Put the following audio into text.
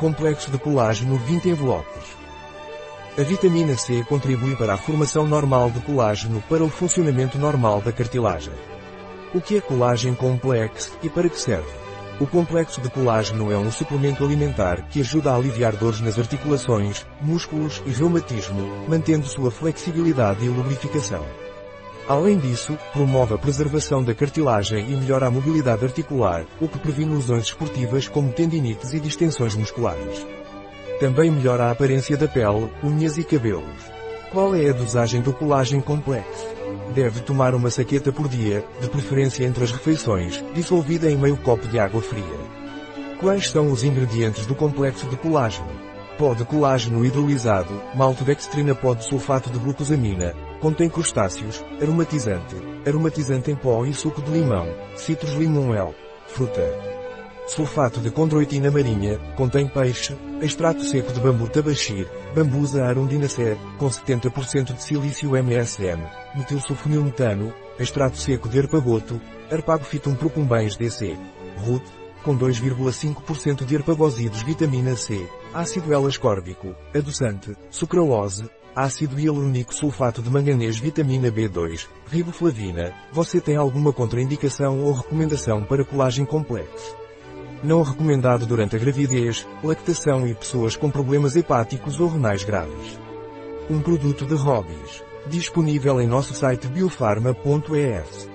Complexo de colágeno 20 envelopes. A vitamina C contribui para a formação normal de colágeno para o funcionamento normal da cartilagem. O que é colágeno complexo e para que serve? O complexo de colágeno é um suplemento alimentar que ajuda a aliviar dores nas articulações, músculos e reumatismo, mantendo sua flexibilidade e lubrificação. Além disso, promove a preservação da cartilagem e melhora a mobilidade articular, o que previne lesões esportivas como tendinites e distensões musculares. Também melhora a aparência da pele, unhas e cabelos. Qual é a dosagem do colágeno complexo? Deve tomar uma saqueta por dia, de preferência entre as refeições, dissolvida em meio copo de água fria. Quais são os ingredientes do complexo de colágeno? Pó de colágeno hidrolisado, maltodextrina pó de sulfato de glucosamina, Contém crustáceos, aromatizante, aromatizante em pó e suco de limão, citrus limonel, fruta. Sulfato de condroitina marinha, contém peixe, extrato seco de bambu tabaxir, bambusa arundinacea, com 70% de silício MSM, metilsulfonilmetano, extrato seco de arpagoto, arpagofitum procumbens DC, RUT, com 2,5% de arpagosidos vitamina C, ácido L-ascórbico, adoçante, sucralose, ácido hialurônico sulfato de manganês vitamina B2, riboflavina, você tem alguma contraindicação ou recomendação para colagem complexo? Não recomendado durante a gravidez, lactação e pessoas com problemas hepáticos ou renais graves. Um produto de Hobbies. Disponível em nosso site biofarma.es.